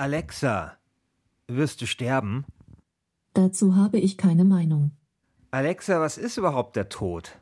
Alexa, wirst du sterben? Dazu habe ich keine Meinung. Alexa, was ist überhaupt der Tod?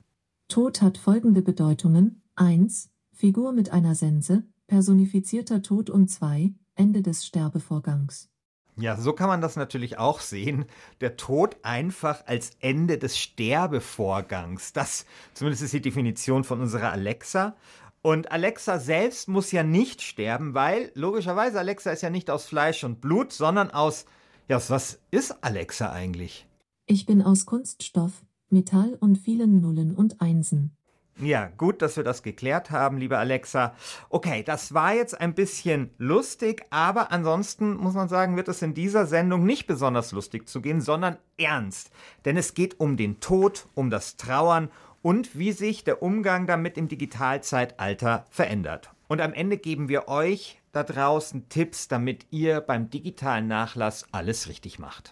Tod hat folgende Bedeutungen. 1. Figur mit einer Sense, personifizierter Tod und 2. Ende des Sterbevorgangs. Ja, so kann man das natürlich auch sehen. Der Tod einfach als Ende des Sterbevorgangs. Das zumindest ist die Definition von unserer Alexa. Und Alexa selbst muss ja nicht sterben, weil logischerweise Alexa ist ja nicht aus Fleisch und Blut, sondern aus, ja, was ist Alexa eigentlich? Ich bin aus Kunststoff, Metall und vielen Nullen und Einsen. Ja, gut, dass wir das geklärt haben, liebe Alexa. Okay, das war jetzt ein bisschen lustig, aber ansonsten muss man sagen, wird es in dieser Sendung nicht besonders lustig zu gehen, sondern ernst. Denn es geht um den Tod, um das Trauern und wie sich der Umgang damit im Digitalzeitalter verändert. Und am Ende geben wir euch da draußen Tipps, damit ihr beim digitalen Nachlass alles richtig macht.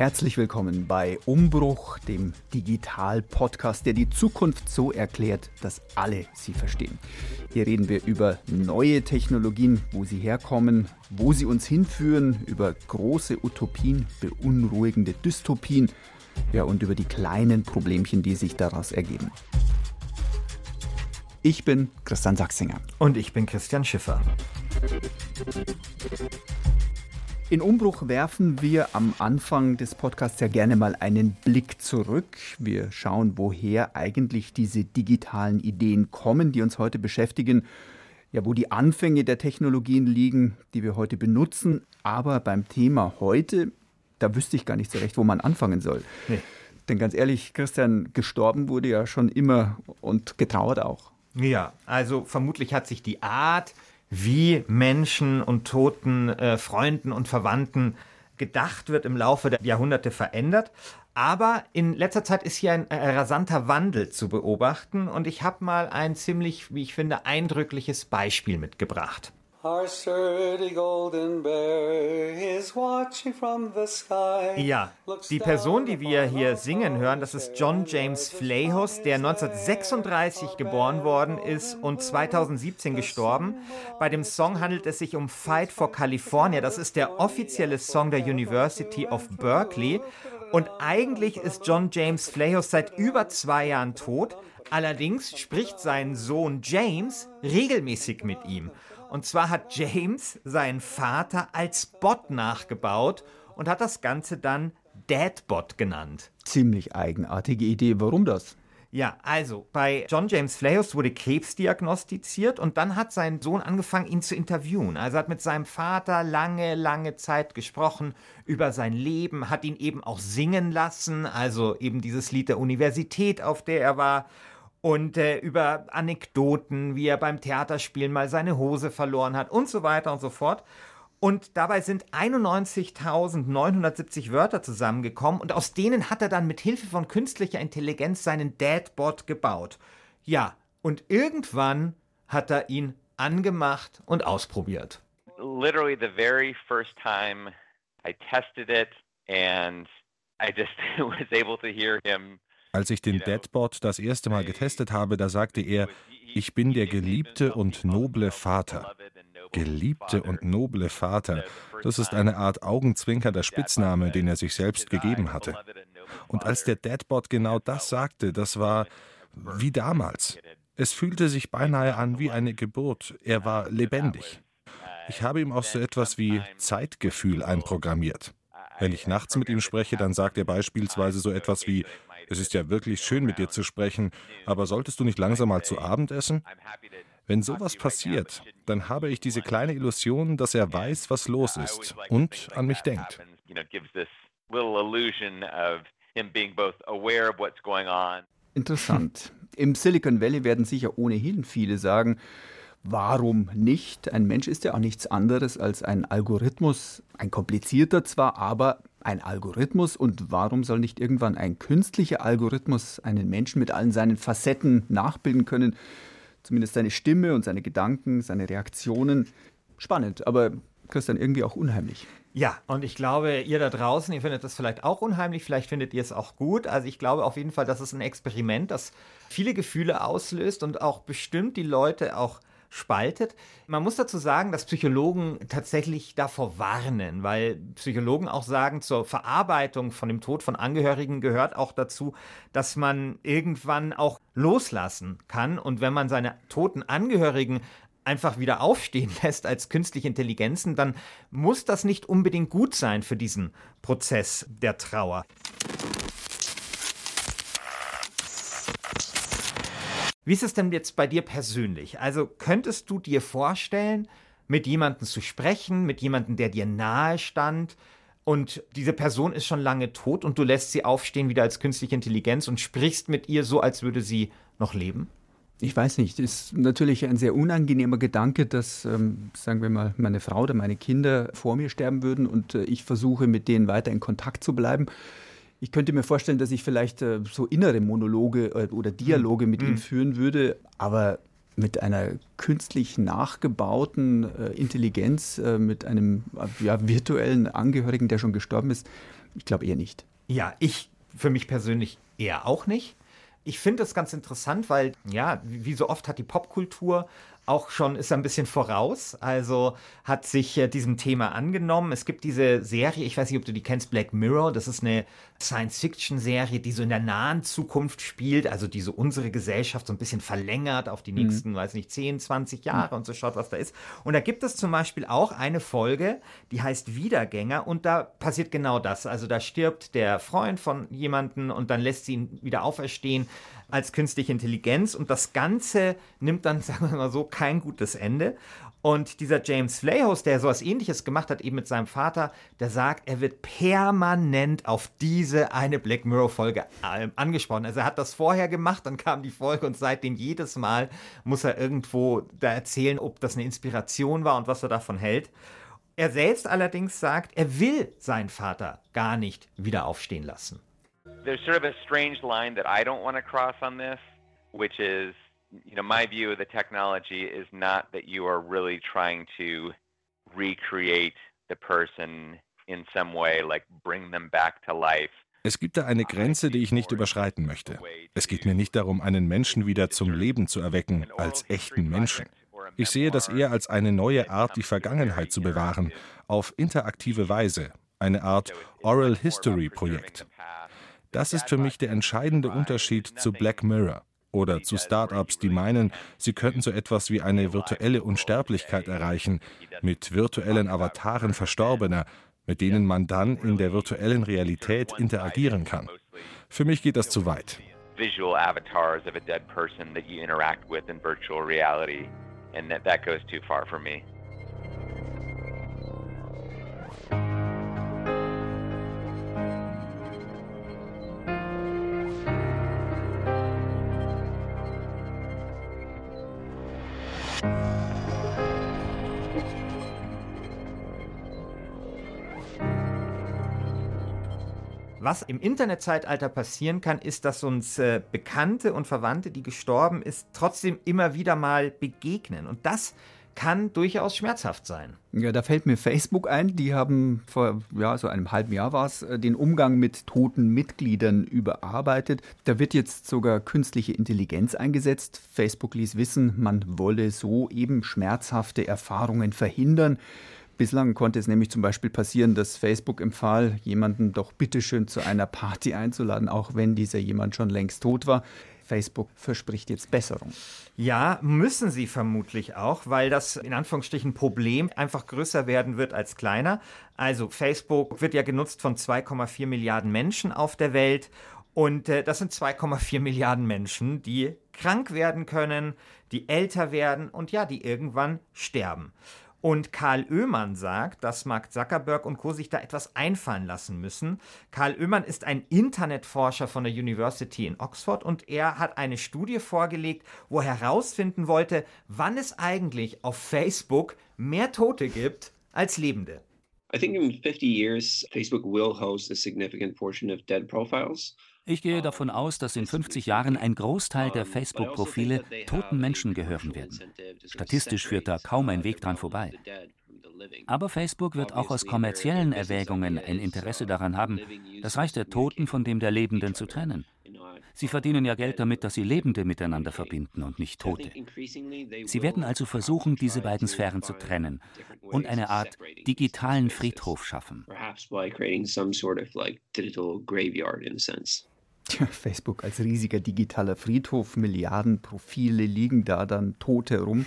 Herzlich willkommen bei Umbruch, dem Digital-Podcast, der die Zukunft so erklärt, dass alle sie verstehen. Hier reden wir über neue Technologien, wo sie herkommen, wo sie uns hinführen, über große Utopien, beunruhigende Dystopien, ja und über die kleinen Problemchen, die sich daraus ergeben. Ich bin Christian Sachsinger. Und ich bin Christian Schiffer. In Umbruch werfen wir am Anfang des Podcasts ja gerne mal einen Blick zurück. Wir schauen, woher eigentlich diese digitalen Ideen kommen, die uns heute beschäftigen. Ja, wo die Anfänge der Technologien liegen, die wir heute benutzen. Aber beim Thema heute, da wüsste ich gar nicht so recht, wo man anfangen soll. Nee. Denn ganz ehrlich, Christian, gestorben wurde ja schon immer und getrauert auch. Ja, also vermutlich hat sich die Art, wie Menschen und toten äh, Freunden und Verwandten gedacht wird im Laufe der Jahrhunderte verändert. Aber in letzter Zeit ist hier ein äh, rasanter Wandel zu beobachten und ich habe mal ein ziemlich, wie ich finde, eindrückliches Beispiel mitgebracht. Ja, die Person, die wir hier singen hören, das ist John James Flahus, der 1936 geboren worden ist und 2017 gestorben. Bei dem Song handelt es sich um Fight for California. Das ist der offizielle Song der University of Berkeley. Und eigentlich ist John James Flahus seit über zwei Jahren tot. Allerdings spricht sein Sohn James regelmäßig mit ihm. Und zwar hat James seinen Vater als Bot nachgebaut und hat das Ganze dann Dadbot genannt. Ziemlich eigenartige Idee. Warum das? Ja, also bei John James Flayos wurde Krebs diagnostiziert und dann hat sein Sohn angefangen, ihn zu interviewen. Also hat mit seinem Vater lange, lange Zeit gesprochen über sein Leben, hat ihn eben auch singen lassen, also eben dieses Lied der Universität, auf der er war und äh, über Anekdoten, wie er beim Theaterspielen mal seine Hose verloren hat und so weiter und so fort. Und dabei sind 91.970 Wörter zusammengekommen und aus denen hat er dann mit Hilfe von künstlicher Intelligenz seinen Dadbot gebaut. Ja, und irgendwann hat er ihn angemacht und ausprobiert. Literally the very first time I tested it and I just was able to hear him als ich den Deadbot das erste Mal getestet habe, da sagte er, ich bin der geliebte und noble Vater. Geliebte und noble Vater, das ist eine Art augenzwinkernder Spitzname, den er sich selbst gegeben hatte. Und als der Deadbot genau das sagte, das war wie damals. Es fühlte sich beinahe an wie eine Geburt. Er war lebendig. Ich habe ihm auch so etwas wie Zeitgefühl einprogrammiert. Wenn ich nachts mit ihm spreche, dann sagt er beispielsweise so etwas wie es ist ja wirklich schön, mit dir zu sprechen, aber solltest du nicht langsam mal zu Abend essen? Wenn sowas passiert, dann habe ich diese kleine Illusion, dass er weiß, was los ist und an mich denkt. Interessant. Im Silicon Valley werden sicher ohnehin viele sagen, warum nicht? Ein Mensch ist ja auch nichts anderes als ein Algorithmus, ein komplizierter zwar, aber ein Algorithmus und warum soll nicht irgendwann ein künstlicher Algorithmus einen Menschen mit allen seinen Facetten nachbilden können? Zumindest seine Stimme und seine Gedanken, seine Reaktionen. Spannend, aber Christian, irgendwie auch unheimlich. Ja, und ich glaube, ihr da draußen, ihr findet das vielleicht auch unheimlich, vielleicht findet ihr es auch gut. Also ich glaube auf jeden Fall, das ist ein Experiment, das viele Gefühle auslöst und auch bestimmt die Leute auch spaltet. Man muss dazu sagen, dass Psychologen tatsächlich davor warnen, weil Psychologen auch sagen, zur Verarbeitung von dem Tod von Angehörigen gehört auch dazu, dass man irgendwann auch loslassen kann. Und wenn man seine toten Angehörigen einfach wieder aufstehen lässt als künstliche Intelligenzen, dann muss das nicht unbedingt gut sein für diesen Prozess der Trauer. Wie ist es denn jetzt bei dir persönlich? Also könntest du dir vorstellen, mit jemandem zu sprechen, mit jemandem, der dir nahe stand, und diese Person ist schon lange tot und du lässt sie aufstehen wieder als künstliche Intelligenz und sprichst mit ihr so, als würde sie noch leben? Ich weiß nicht, ist natürlich ein sehr unangenehmer Gedanke, dass, ähm, sagen wir mal, meine Frau oder meine Kinder vor mir sterben würden und äh, ich versuche, mit denen weiter in Kontakt zu bleiben. Ich könnte mir vorstellen, dass ich vielleicht äh, so innere Monologe äh, oder Dialoge mit mm. ihm führen würde, aber mit einer künstlich nachgebauten äh, Intelligenz, mit einem ja, virtuellen Angehörigen, der schon gestorben ist, ich glaube eher nicht. Ja, ich für mich persönlich eher auch nicht. Ich finde das ganz interessant, weil, ja, wie so oft hat die Popkultur auch schon, ist ein bisschen voraus, also hat sich äh, diesem Thema angenommen. Es gibt diese Serie, ich weiß nicht, ob du die kennst, Black Mirror, das ist eine Science-Fiction-Serie, die so in der nahen Zukunft spielt, also die so unsere Gesellschaft so ein bisschen verlängert auf die mhm. nächsten, mhm. weiß nicht, 10, 20 Jahre mhm. und so schaut, was da ist. Und da gibt es zum Beispiel auch eine Folge, die heißt Wiedergänger und da passiert genau das. Also da stirbt der Freund von jemandem und dann lässt sie ihn wieder auferstehen als künstliche Intelligenz und das Ganze nimmt dann, sagen wir mal so, kein gutes Ende. Und dieser James Flayhouse, der sowas ähnliches gemacht hat, eben mit seinem Vater, der sagt, er wird permanent auf diese eine Black Mirror-Folge äh, angesprochen. Also er hat das vorher gemacht, dann kam die Folge und seitdem jedes Mal muss er irgendwo da erzählen, ob das eine Inspiration war und was er davon hält. Er selbst allerdings sagt, er will seinen Vater gar nicht wieder aufstehen lassen. There's sort of a strange line that I don't want to cross on this, which is, you know, my view of the technology is not that you are really trying to recreate the person in some way, like bring them back to life. Es gibt da eine Grenze, die ich nicht überschreiten möchte. Es geht mir nicht darum, einen Menschen wieder zum Leben zu erwecken, als echten Menschen. Ich sehe das eher als eine neue Art, die Vergangenheit zu bewahren, auf interaktive Weise, eine Art Oral History Projekt. Das ist für mich der entscheidende Unterschied zu Black Mirror oder zu Startups, die meinen, sie könnten so etwas wie eine virtuelle Unsterblichkeit erreichen, mit virtuellen Avataren Verstorbener, mit denen man dann in der virtuellen Realität interagieren kann. Für mich geht das zu weit. Visual avatars of a dead person that you interact with in virtual reality, and that, that goes too far for me. Was im Internetzeitalter passieren kann, ist, dass uns äh, Bekannte und Verwandte, die gestorben ist, trotzdem immer wieder mal begegnen. Und das kann durchaus schmerzhaft sein. Ja, da fällt mir Facebook ein. Die haben vor ja, so einem halben Jahr war es, äh, den Umgang mit toten Mitgliedern überarbeitet. Da wird jetzt sogar künstliche Intelligenz eingesetzt. Facebook ließ wissen, man wolle so eben schmerzhafte Erfahrungen verhindern. Bislang konnte es nämlich zum Beispiel passieren, dass Facebook empfahl, jemanden doch bitteschön zu einer Party einzuladen, auch wenn dieser jemand schon längst tot war. Facebook verspricht jetzt Besserung. Ja, müssen sie vermutlich auch, weil das in Anführungsstrichen Problem einfach größer werden wird als kleiner. Also Facebook wird ja genutzt von 2,4 Milliarden Menschen auf der Welt und äh, das sind 2,4 Milliarden Menschen, die krank werden können, die älter werden und ja, die irgendwann sterben. Und Karl Oehmann sagt, dass Mark Zuckerberg und Co. sich da etwas einfallen lassen müssen. Karl Oehmann ist ein Internetforscher von der University in Oxford und er hat eine Studie vorgelegt, wo er herausfinden wollte, wann es eigentlich auf Facebook mehr Tote gibt als Lebende. I think in 50 years Facebook will host a significant portion of dead profiles. Ich gehe davon aus, dass in 50 Jahren ein Großteil der Facebook-Profile toten Menschen gehören werden. Statistisch führt da kaum ein Weg dran vorbei. Aber Facebook wird auch aus kommerziellen Erwägungen ein Interesse daran haben, das Reich der Toten von dem der Lebenden zu trennen. Sie verdienen ja Geld damit, dass sie Lebende miteinander verbinden und nicht Tote. Sie werden also versuchen, diese beiden Sphären zu trennen und eine Art digitalen Friedhof schaffen. Facebook als riesiger digitaler Friedhof, Milliarden Profile liegen da dann Tote rum,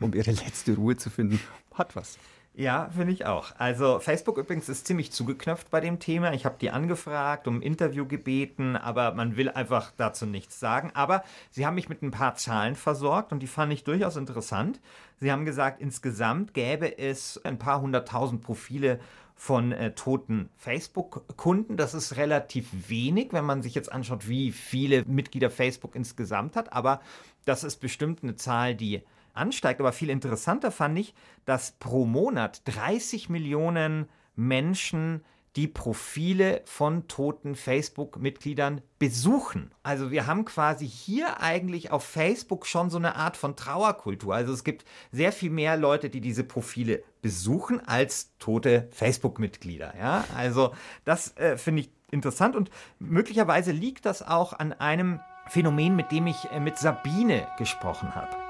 um ihre letzte Ruhe zu finden. Hat was. Ja, finde ich auch. Also Facebook übrigens ist ziemlich zugeknöpft bei dem Thema. Ich habe die angefragt, um ein Interview gebeten, aber man will einfach dazu nichts sagen. Aber sie haben mich mit ein paar Zahlen versorgt und die fand ich durchaus interessant. Sie haben gesagt, insgesamt gäbe es ein paar hunderttausend Profile von äh, toten Facebook-Kunden. Das ist relativ wenig, wenn man sich jetzt anschaut, wie viele Mitglieder Facebook insgesamt hat. Aber das ist bestimmt eine Zahl, die ansteigt. Aber viel interessanter fand ich, dass pro Monat 30 Millionen Menschen die Profile von toten Facebook-Mitgliedern besuchen. Also wir haben quasi hier eigentlich auf Facebook schon so eine Art von Trauerkultur. Also es gibt sehr viel mehr Leute, die diese Profile besuchen, als tote Facebook-Mitglieder. Ja, also das äh, finde ich interessant und möglicherweise liegt das auch an einem Phänomen, mit dem ich äh, mit Sabine gesprochen habe.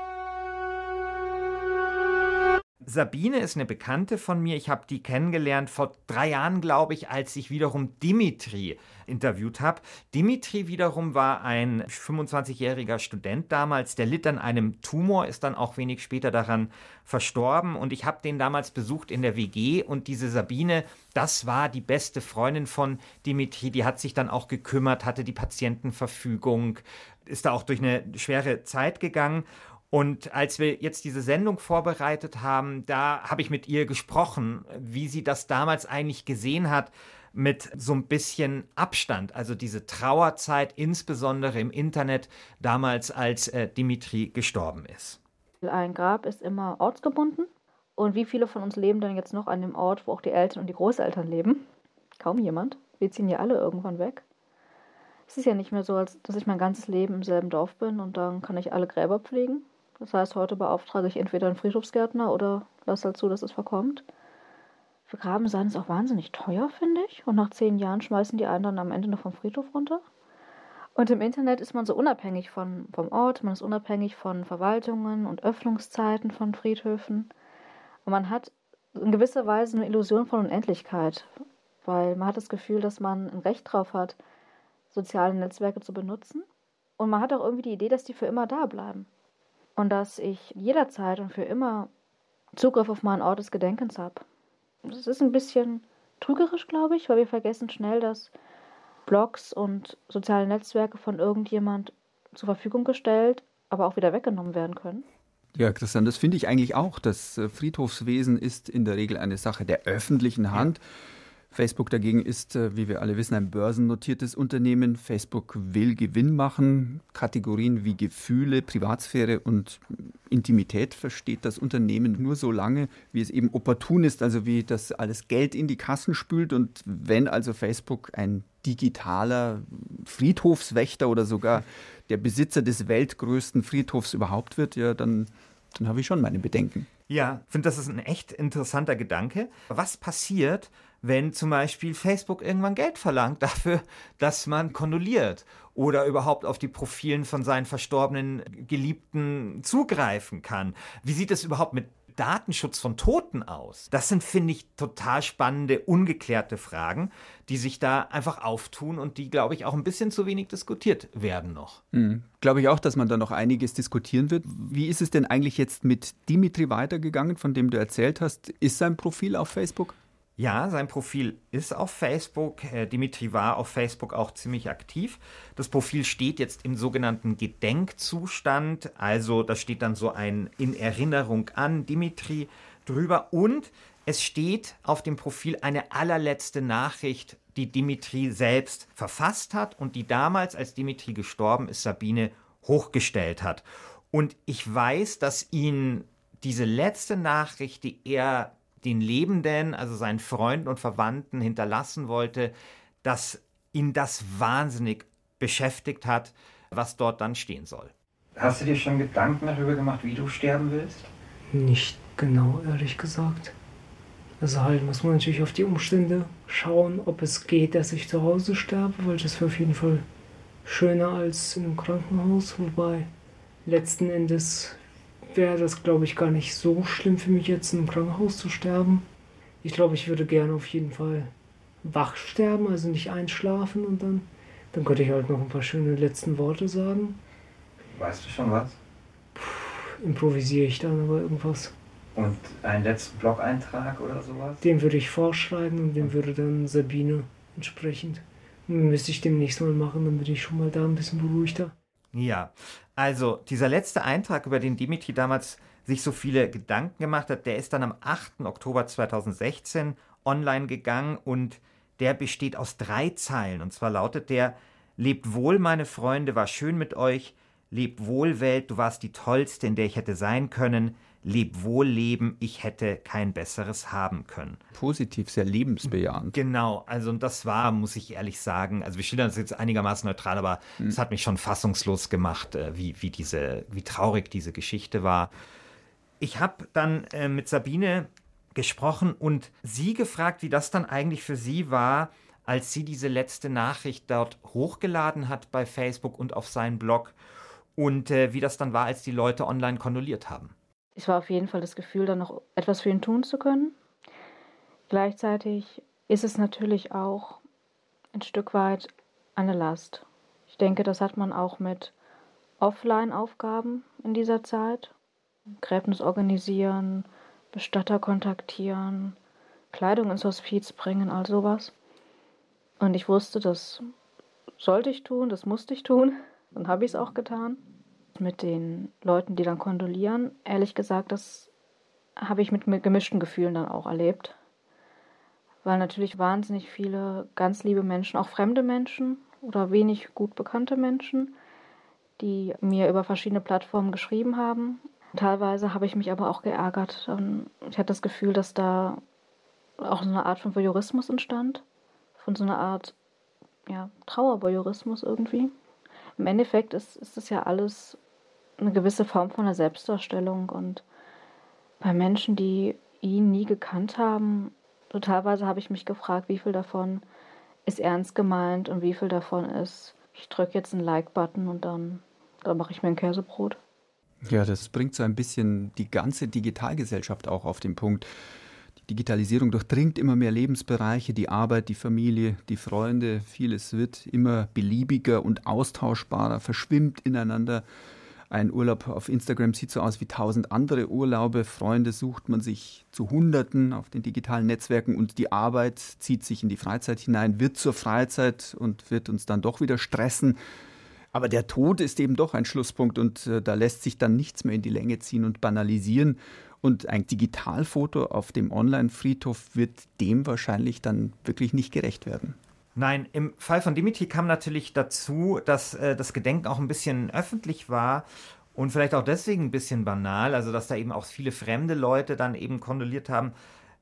Sabine ist eine Bekannte von mir. Ich habe die kennengelernt vor drei Jahren, glaube ich, als ich wiederum Dimitri interviewt habe. Dimitri wiederum war ein 25-jähriger Student damals, der litt an einem Tumor, ist dann auch wenig später daran verstorben. Und ich habe den damals besucht in der WG. Und diese Sabine, das war die beste Freundin von Dimitri. Die hat sich dann auch gekümmert, hatte die Patientenverfügung, ist da auch durch eine schwere Zeit gegangen. Und als wir jetzt diese Sendung vorbereitet haben, da habe ich mit ihr gesprochen, wie sie das damals eigentlich gesehen hat mit so ein bisschen Abstand, also diese Trauerzeit, insbesondere im Internet, damals als äh, Dimitri gestorben ist. Ein Grab ist immer ortsgebunden. Und wie viele von uns leben denn jetzt noch an dem Ort, wo auch die Eltern und die Großeltern leben? Kaum jemand. Wir ziehen ja alle irgendwann weg. Es ist ja nicht mehr so, als dass ich mein ganzes Leben im selben Dorf bin und dann kann ich alle Gräber pflegen. Das heißt, heute beauftrage ich entweder einen Friedhofsgärtner oder lasse halt zu, dass es verkommt. Für Graben sein ist auch wahnsinnig teuer, finde ich. Und nach zehn Jahren schmeißen die anderen am Ende noch vom Friedhof runter. Und im Internet ist man so unabhängig von, vom Ort, man ist unabhängig von Verwaltungen und Öffnungszeiten von Friedhöfen. Und man hat in gewisser Weise eine Illusion von Unendlichkeit, weil man hat das Gefühl, dass man ein Recht drauf hat, soziale Netzwerke zu benutzen. Und man hat auch irgendwie die Idee, dass die für immer da bleiben und dass ich jederzeit und für immer Zugriff auf meinen Ort des Gedenkens habe. Das ist ein bisschen trügerisch, glaube ich, weil wir vergessen schnell, dass Blogs und soziale Netzwerke von irgendjemand zur Verfügung gestellt, aber auch wieder weggenommen werden können. Ja, Christian, das finde ich eigentlich auch. Das äh, Friedhofswesen ist in der Regel eine Sache der öffentlichen Hand. Ja. Facebook dagegen ist, äh, wie wir alle wissen, ein börsennotiertes Unternehmen. Facebook will Gewinn machen. Kategorien wie Gefühle, Privatsphäre und Intimität versteht das Unternehmen nur so lange, wie es eben opportun ist, also wie das alles Geld in die Kassen spült. Und wenn also Facebook ein digitaler Friedhofswächter oder sogar der Besitzer des weltgrößten Friedhofs überhaupt wird, ja, dann, dann habe ich schon meine Bedenken. Ja, ich finde, das ist ein echt interessanter Gedanke. Was passiert, wenn zum Beispiel Facebook irgendwann Geld verlangt dafür, dass man kondoliert oder überhaupt auf die Profilen von seinen verstorbenen Geliebten zugreifen kann. Wie sieht es überhaupt mit Datenschutz von Toten aus? Das sind, finde ich, total spannende, ungeklärte Fragen, die sich da einfach auftun und die, glaube ich, auch ein bisschen zu wenig diskutiert werden noch. Mhm. Glaube ich auch, dass man da noch einiges diskutieren wird. Wie ist es denn eigentlich jetzt mit Dimitri weitergegangen, von dem du erzählt hast? Ist sein Profil auf Facebook? Ja, sein Profil ist auf Facebook. Äh, Dimitri war auf Facebook auch ziemlich aktiv. Das Profil steht jetzt im sogenannten Gedenkzustand. Also da steht dann so ein in Erinnerung an Dimitri drüber. Und es steht auf dem Profil eine allerletzte Nachricht, die Dimitri selbst verfasst hat und die damals, als Dimitri gestorben ist, Sabine hochgestellt hat. Und ich weiß, dass ihn diese letzte Nachricht, die er den Lebenden, also seinen Freunden und Verwandten hinterlassen wollte, dass ihn das wahnsinnig beschäftigt hat, was dort dann stehen soll. Hast du dir schon Gedanken darüber gemacht, wie du sterben willst? Nicht genau, ehrlich gesagt. Also halt muss man natürlich auf die Umstände schauen, ob es geht, dass ich zu Hause sterbe, weil das wäre auf jeden Fall schöner als in einem Krankenhaus. Wobei letzten Endes wäre das, glaube ich, gar nicht so schlimm für mich jetzt in einem Krankenhaus zu sterben. Ich glaube, ich würde gerne auf jeden Fall wach sterben, also nicht einschlafen und dann, dann könnte ich halt noch ein paar schöne letzten Worte sagen. Weißt du schon was? Puh, improvisiere ich dann aber irgendwas. Und einen letzten Blog-Eintrag oder sowas? Den würde ich vorschreiben und den würde dann Sabine entsprechend. Und müsste ich demnächst mal machen, dann bin ich schon mal da ein bisschen beruhigter. Ja, also dieser letzte Eintrag, über den Dimitri damals sich so viele Gedanken gemacht hat, der ist dann am 8. Oktober 2016 online gegangen und der besteht aus drei Zeilen. Und zwar lautet der, Lebt wohl, meine Freunde, war schön mit euch. Lebt wohl, Welt, du warst die tollste, in der ich hätte sein können. Leb wohl Leben, ich hätte kein besseres haben können. Positiv, sehr lebensbejahend. Genau, also und das war, muss ich ehrlich sagen, also wir schildern das jetzt einigermaßen neutral, aber hm. es mhm. hat mich schon fassungslos gemacht, äh, wie, wie, diese, wie traurig diese Geschichte war. Ich habe dann äh, mit Sabine gesprochen und sie gefragt, wie das dann eigentlich für sie war, als sie diese letzte Nachricht dort hochgeladen hat bei Facebook und auf seinen Blog und äh, wie das dann war, als die Leute online kondoliert haben es war auf jeden Fall das Gefühl, dann noch etwas für ihn tun zu können. Gleichzeitig ist es natürlich auch ein Stück weit eine Last. Ich denke, das hat man auch mit Offline-Aufgaben in dieser Zeit. Gräbnis organisieren, Bestatter kontaktieren, Kleidung ins Hospiz bringen, all sowas. Und ich wusste, das sollte ich tun, das musste ich tun. Dann habe ich es auch getan mit den Leuten, die dann kondolieren, ehrlich gesagt, das habe ich mit, gemischten Gefühlen dann auch erlebt. Weil natürlich wahnsinnig viele ganz liebe Menschen, auch fremde Menschen oder wenig gut bekannte Menschen, die mir über verschiedene Plattformen geschrieben haben. Teilweise habe ich mich aber auch geärgert. Ich hatte das Gefühl, dass da auch so eine Art von Voyeurismus entstand. Von so einer Art ja, Trauervoyeurismus irgendwie. Im Endeffekt ist, ist das ja alles eine gewisse Form von der Selbstdarstellung und bei Menschen, die ihn nie gekannt haben, so teilweise habe ich mich gefragt, wie viel davon ist ernst gemeint und wie viel davon ist, ich drücke jetzt einen Like-Button und dann, dann mache ich mir ein Käsebrot. Ja, das bringt so ein bisschen die ganze Digitalgesellschaft auch auf den Punkt. Digitalisierung durchdringt immer mehr Lebensbereiche, die Arbeit, die Familie, die Freunde. Vieles wird immer beliebiger und austauschbarer, verschwimmt ineinander. Ein Urlaub auf Instagram sieht so aus wie tausend andere Urlaube. Freunde sucht man sich zu Hunderten auf den digitalen Netzwerken und die Arbeit zieht sich in die Freizeit hinein, wird zur Freizeit und wird uns dann doch wieder stressen. Aber der Tod ist eben doch ein Schlusspunkt und äh, da lässt sich dann nichts mehr in die Länge ziehen und banalisieren. Und ein Digitalfoto auf dem Online-Friedhof wird dem wahrscheinlich dann wirklich nicht gerecht werden. Nein, im Fall von Dimitri kam natürlich dazu, dass äh, das Gedenken auch ein bisschen öffentlich war und vielleicht auch deswegen ein bisschen banal, also dass da eben auch viele fremde Leute dann eben kondoliert haben,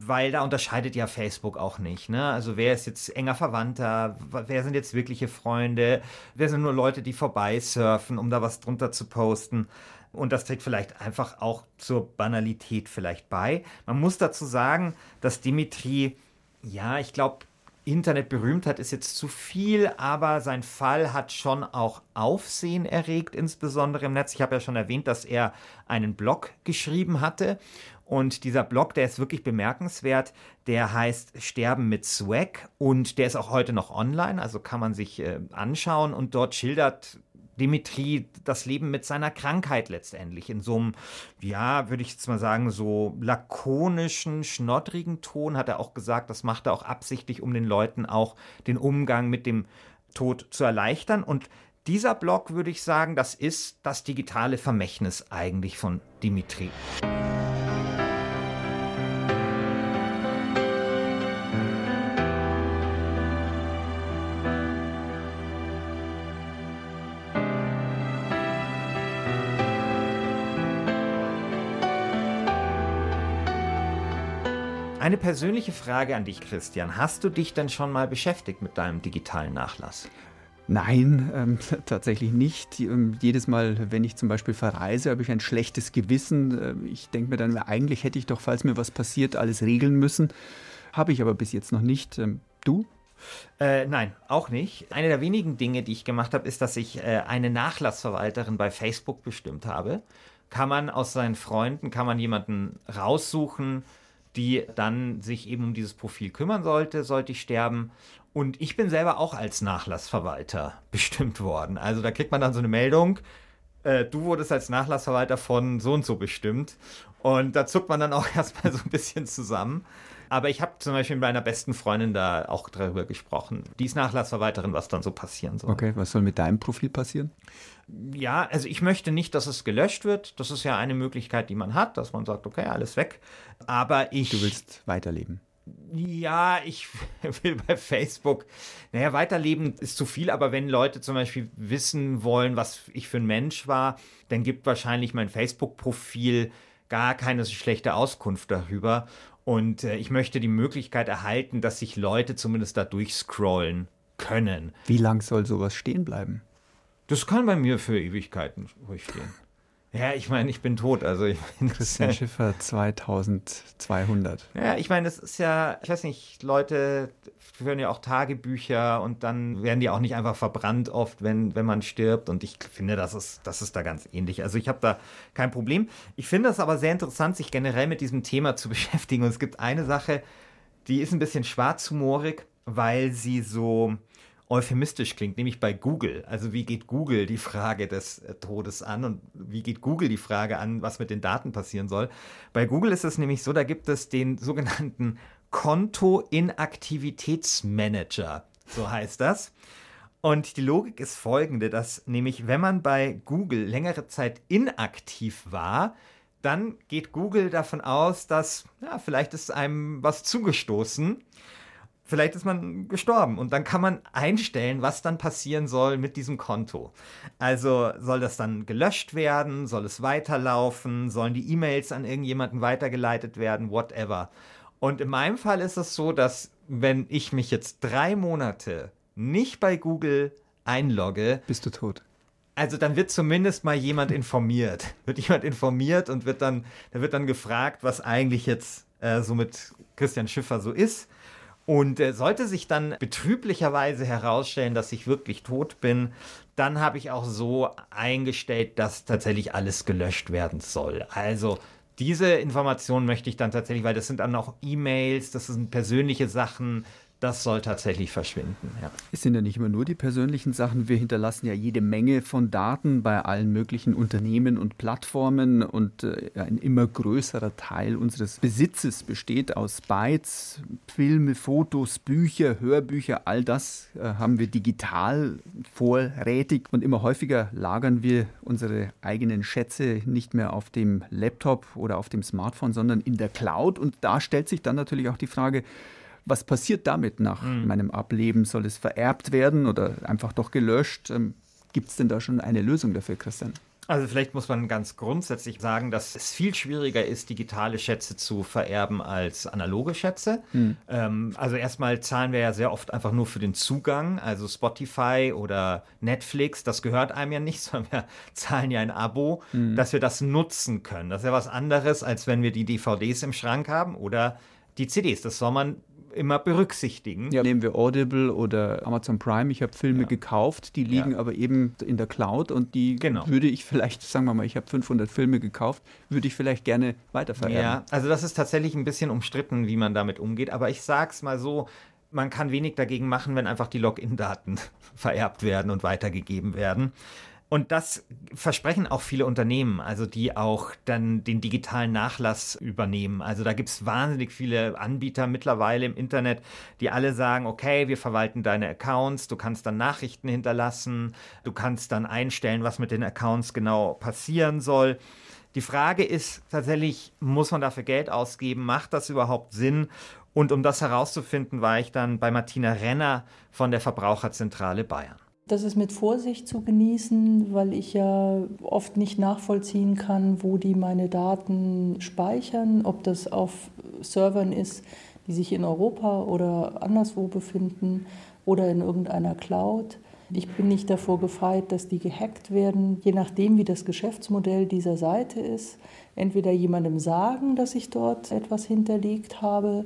weil da unterscheidet ja Facebook auch nicht. Ne? Also wer ist jetzt enger Verwandter, wer sind jetzt wirkliche Freunde, wer sind nur Leute, die vorbeisurfen, um da was drunter zu posten. Und das trägt vielleicht einfach auch zur Banalität vielleicht bei. Man muss dazu sagen, dass Dimitri, ja, ich glaube, Internetberühmtheit ist jetzt zu viel, aber sein Fall hat schon auch Aufsehen erregt, insbesondere im Netz. Ich habe ja schon erwähnt, dass er einen Blog geschrieben hatte. Und dieser Blog, der ist wirklich bemerkenswert. Der heißt Sterben mit Swag und der ist auch heute noch online, also kann man sich äh, anschauen. Und dort schildert Dimitri das Leben mit seiner Krankheit letztendlich in so einem, ja, würde ich jetzt mal sagen, so lakonischen, schnoddrigen Ton hat er auch gesagt, das macht er auch absichtlich, um den Leuten auch den Umgang mit dem Tod zu erleichtern. Und dieser Blog, würde ich sagen, das ist das digitale Vermächtnis eigentlich von Dimitri. Persönliche Frage an dich, Christian. Hast du dich denn schon mal beschäftigt mit deinem digitalen Nachlass? Nein, ähm, tatsächlich nicht. Ähm, jedes Mal, wenn ich zum Beispiel verreise, habe ich ein schlechtes Gewissen. Äh, ich denke mir dann, eigentlich hätte ich doch, falls mir was passiert, alles regeln müssen. Habe ich aber bis jetzt noch nicht. Ähm, du? Äh, nein, auch nicht. Eine der wenigen Dinge, die ich gemacht habe, ist, dass ich äh, eine Nachlassverwalterin bei Facebook bestimmt habe. Kann man aus seinen Freunden, kann man jemanden raussuchen, die dann sich eben um dieses Profil kümmern sollte, sollte ich sterben. Und ich bin selber auch als Nachlassverwalter bestimmt worden. Also da kriegt man dann so eine Meldung, äh, du wurdest als Nachlassverwalter von so und so bestimmt. Und da zuckt man dann auch erstmal so ein bisschen zusammen. Aber ich habe zum Beispiel mit meiner besten Freundin da auch darüber gesprochen. Die ist Nachlassverwalterin, was dann so passieren soll. Okay, was soll mit deinem Profil passieren? Ja, also ich möchte nicht, dass es gelöscht wird. Das ist ja eine Möglichkeit, die man hat, dass man sagt, okay, alles weg. Aber ich. Du willst weiterleben. Ja, ich will bei Facebook, naja, weiterleben ist zu viel, aber wenn Leute zum Beispiel wissen wollen, was ich für ein Mensch war, dann gibt wahrscheinlich mein Facebook-Profil gar keine so schlechte Auskunft darüber. Und äh, ich möchte die Möglichkeit erhalten, dass sich Leute zumindest da durchscrollen können. Wie lang soll sowas stehen bleiben? Das kann bei mir für Ewigkeiten ruhig stehen. Ja, ich meine, ich bin tot, also ich meine, Christian Schiffer 2200. Ja, ich meine, es ist ja, ich weiß nicht, Leute führen ja auch Tagebücher und dann werden die auch nicht einfach verbrannt oft, wenn, wenn man stirbt und ich finde, das ist, das ist da ganz ähnlich. Also ich habe da kein Problem. Ich finde es aber sehr interessant, sich generell mit diesem Thema zu beschäftigen und es gibt eine Sache, die ist ein bisschen schwarzhumorig, weil sie so, euphemistisch klingt, nämlich bei Google. Also wie geht Google die Frage des äh, Todes an und wie geht Google die Frage an, was mit den Daten passieren soll. Bei Google ist es nämlich so, da gibt es den sogenannten Konto-Inaktivitätsmanager, so heißt das. Und die Logik ist folgende, dass nämlich wenn man bei Google längere Zeit inaktiv war, dann geht Google davon aus, dass ja, vielleicht ist einem was zugestoßen vielleicht ist man gestorben und dann kann man einstellen, was dann passieren soll mit diesem Konto. Also soll das dann gelöscht werden, soll es weiterlaufen, sollen die E-Mails an irgendjemanden weitergeleitet werden, whatever. Und in meinem Fall ist es so, dass wenn ich mich jetzt drei Monate nicht bei Google einlogge, bist du tot. Also dann wird zumindest mal jemand informiert. Wird jemand informiert und wird dann, da wird dann gefragt, was eigentlich jetzt äh, so mit Christian Schiffer so ist. Und äh, sollte sich dann betrüblicherweise herausstellen, dass ich wirklich tot bin, dann habe ich auch so eingestellt, dass tatsächlich alles gelöscht werden soll. Also diese Informationen möchte ich dann tatsächlich, weil das sind dann auch E-Mails, das sind persönliche Sachen, das soll tatsächlich verschwinden. Ja. Es sind ja nicht immer nur die persönlichen Sachen. Wir hinterlassen ja jede Menge von Daten bei allen möglichen Unternehmen und Plattformen und äh, ein immer größerer Teil unseres Besitzes besteht aus Bytes, Filme, Fotos, Bücher, Hörbücher. All das äh, haben wir digital vorrätig und immer häufiger lagern wir unsere eigenen Schätze nicht mehr auf dem Laptop oder auf dem Smartphone, sondern in der Cloud. Und da stellt sich dann natürlich auch die Frage, was passiert damit nach mhm. meinem Ableben? Soll es vererbt werden oder einfach doch gelöscht? Ähm, Gibt es denn da schon eine Lösung dafür, Christian? Also vielleicht muss man ganz grundsätzlich sagen, dass es viel schwieriger ist, digitale Schätze zu vererben als analoge Schätze. Hm. Ähm, also erstmal zahlen wir ja sehr oft einfach nur für den Zugang, also Spotify oder Netflix, das gehört einem ja nicht, sondern wir zahlen ja ein Abo, hm. dass wir das nutzen können. Das ist ja was anderes, als wenn wir die DVDs im Schrank haben oder die CDs. Das soll man immer berücksichtigen. Ja, nehmen wir Audible oder Amazon Prime. Ich habe Filme ja. gekauft, die liegen ja. aber eben in der Cloud und die genau. würde ich vielleicht, sagen wir mal, ich habe 500 Filme gekauft, würde ich vielleicht gerne weitervererben. Ja, also das ist tatsächlich ein bisschen umstritten, wie man damit umgeht. Aber ich sage es mal so, man kann wenig dagegen machen, wenn einfach die Login-Daten vererbt werden und weitergegeben werden. Und das versprechen auch viele Unternehmen, also die auch dann den digitalen Nachlass übernehmen. Also da gibt es wahnsinnig viele Anbieter mittlerweile im Internet, die alle sagen, okay, wir verwalten deine Accounts, du kannst dann Nachrichten hinterlassen, du kannst dann einstellen, was mit den Accounts genau passieren soll. Die Frage ist tatsächlich, muss man dafür Geld ausgeben? Macht das überhaupt Sinn? Und um das herauszufinden, war ich dann bei Martina Renner von der Verbraucherzentrale Bayern. Das ist mit Vorsicht zu genießen, weil ich ja oft nicht nachvollziehen kann, wo die meine Daten speichern, ob das auf Servern ist, die sich in Europa oder anderswo befinden oder in irgendeiner Cloud. Ich bin nicht davor gefeit, dass die gehackt werden, je nachdem, wie das Geschäftsmodell dieser Seite ist. Entweder jemandem sagen, dass ich dort etwas hinterlegt habe,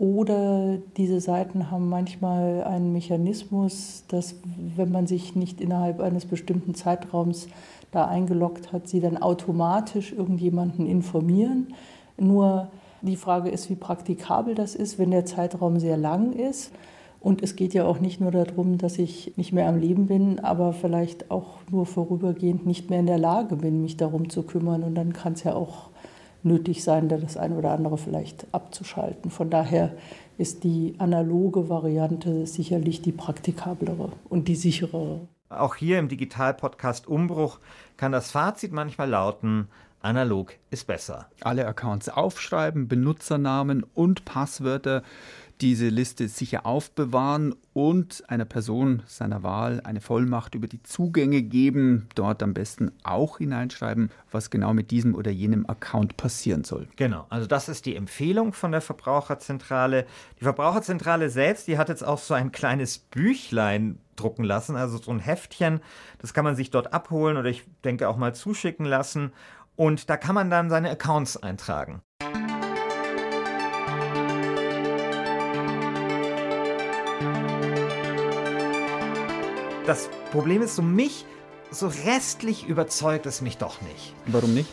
oder diese Seiten haben manchmal einen Mechanismus, dass wenn man sich nicht innerhalb eines bestimmten Zeitraums da eingeloggt hat, sie dann automatisch irgendjemanden informieren. Nur die Frage ist, wie praktikabel das ist, wenn der Zeitraum sehr lang ist. Und es geht ja auch nicht nur darum, dass ich nicht mehr am Leben bin, aber vielleicht auch nur vorübergehend nicht mehr in der Lage bin, mich darum zu kümmern. Und dann kann es ja auch nötig sein, da das eine oder andere vielleicht abzuschalten. Von daher ist die analoge Variante sicherlich die praktikablere und die sicherere. Auch hier im Digital-Podcast Umbruch kann das Fazit manchmal lauten, analog ist besser. Alle Accounts aufschreiben, Benutzernamen und Passwörter diese Liste sicher aufbewahren und einer Person seiner Wahl eine Vollmacht über die Zugänge geben, dort am besten auch hineinschreiben, was genau mit diesem oder jenem Account passieren soll. Genau, also das ist die Empfehlung von der Verbraucherzentrale. Die Verbraucherzentrale selbst, die hat jetzt auch so ein kleines Büchlein drucken lassen, also so ein Heftchen, das kann man sich dort abholen oder ich denke auch mal zuschicken lassen und da kann man dann seine Accounts eintragen. Das Problem ist, so mich, so restlich überzeugt es mich doch nicht. Warum nicht?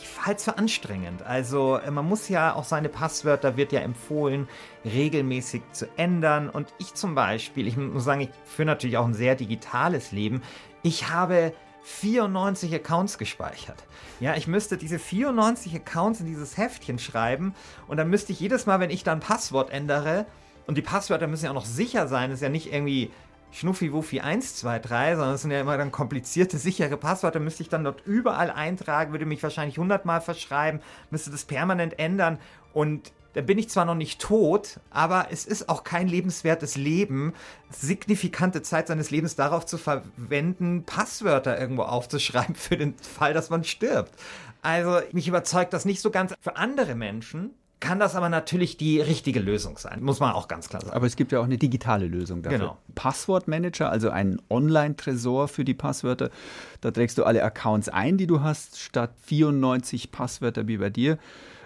Ich halte es für anstrengend. Also äh, man muss ja auch seine Passwörter, wird ja empfohlen, regelmäßig zu ändern. Und ich zum Beispiel, ich muss sagen, ich führe natürlich auch ein sehr digitales Leben. Ich habe 94 Accounts gespeichert. Ja, ich müsste diese 94 Accounts in dieses Heftchen schreiben und dann müsste ich jedes Mal, wenn ich dann Passwort ändere, und die Passwörter müssen ja auch noch sicher sein, ist ja nicht irgendwie Schnuffi-Wuffi 1, 2, 3, sondern es sind ja immer dann komplizierte, sichere Passwörter, müsste ich dann dort überall eintragen, würde mich wahrscheinlich 100 Mal verschreiben, müsste das permanent ändern und da bin ich zwar noch nicht tot, aber es ist auch kein lebenswertes Leben, signifikante Zeit seines Lebens darauf zu verwenden, Passwörter irgendwo aufzuschreiben für den Fall, dass man stirbt. Also mich überzeugt das nicht so ganz für andere Menschen, kann das aber natürlich die richtige Lösung sein, muss man auch ganz klar sagen. Aber es gibt ja auch eine digitale Lösung dafür. Genau. Passwortmanager, also ein Online-Tresor für die Passwörter. Da trägst du alle Accounts ein, die du hast, statt 94 Passwörter wie bei dir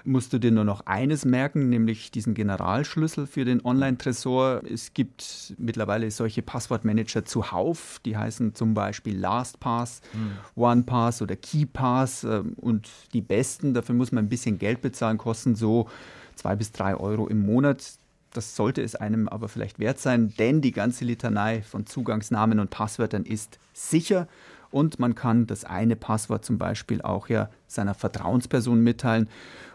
musst du dir nur noch eines merken, nämlich diesen Generalschlüssel für den Online-Tresor. Es gibt mittlerweile solche Passwortmanager zuhauf, die heißen zum Beispiel LastPass, mhm. OnePass oder KeyPass ähm, und die besten, dafür muss man ein bisschen Geld bezahlen, kosten so zwei bis drei Euro im Monat. Das sollte es einem aber vielleicht wert sein, denn die ganze Litanei von Zugangsnamen und Passwörtern ist sicher und man kann das eine Passwort zum Beispiel auch ja seiner Vertrauensperson mitteilen.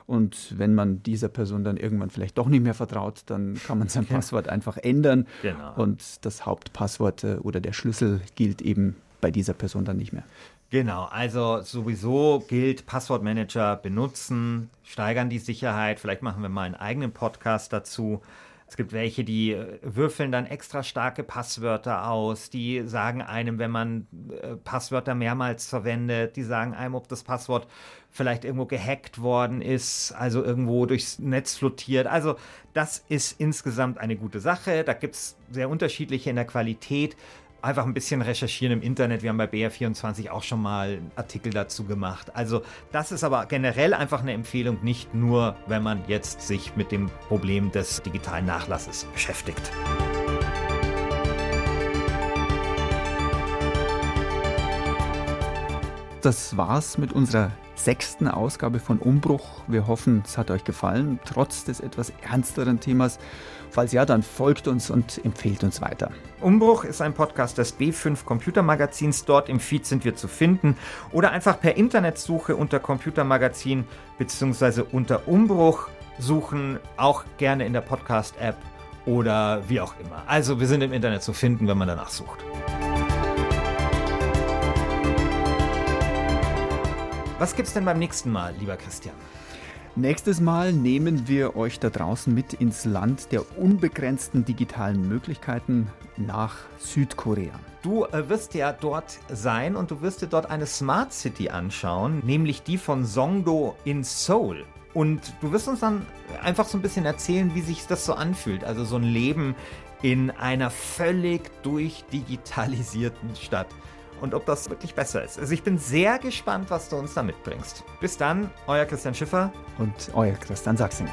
Und wenn man dieser Person dann irgendwann vielleicht doch nicht mehr vertraut, dann kann man sein Passwort einfach ändern. Genau. Und das Hauptpasswort äh, oder der Schlüssel gilt eben bei dieser Person dann nicht mehr. Genau, also sowieso gilt Passwortmanager benutzen, steigern die Sicherheit. Vielleicht machen wir mal einen eigenen Podcast dazu. Es gibt welche, die äh, würfeln dann extra starke Passwörter aus, die sagen einem, wenn man äh, Passwörter mehrmals verwendet, die sagen einem, ob das Passwort vielleicht irgendwo gehackt worden ist, also irgendwo durchs Netz flottiert. Also das ist insgesamt eine gute Sache. Da gibt es sehr unterschiedliche in der Qualität einfach ein bisschen recherchieren im Internet. Wir haben bei BR24 auch schon mal Artikel dazu gemacht. Also das ist aber generell einfach eine Empfehlung, nicht nur, wenn man jetzt sich mit dem Problem des digitalen Nachlasses beschäftigt. Das war's mit unserer sechsten Ausgabe von Umbruch. Wir hoffen, es hat euch gefallen, trotz des etwas ernsteren Themas. Falls ja, dann folgt uns und empfehlt uns weiter. Umbruch ist ein Podcast des B5 Computermagazins. Dort im Feed sind wir zu finden. Oder einfach per Internetsuche unter Computermagazin bzw. unter Umbruch suchen. Auch gerne in der Podcast-App oder wie auch immer. Also wir sind im Internet zu finden, wenn man danach sucht. Was gibt's denn beim nächsten Mal, lieber Christian? Nächstes Mal nehmen wir euch da draußen mit ins Land der unbegrenzten digitalen Möglichkeiten nach Südkorea. Du äh, wirst ja dort sein und du wirst dir dort eine Smart City anschauen, nämlich die von Songdo in Seoul. Und du wirst uns dann einfach so ein bisschen erzählen, wie sich das so anfühlt. Also so ein Leben in einer völlig durchdigitalisierten Stadt. Und ob das wirklich besser ist. Also ich bin sehr gespannt, was du uns da mitbringst. Bis dann, euer Christian Schiffer und euer Christian Sachsinger.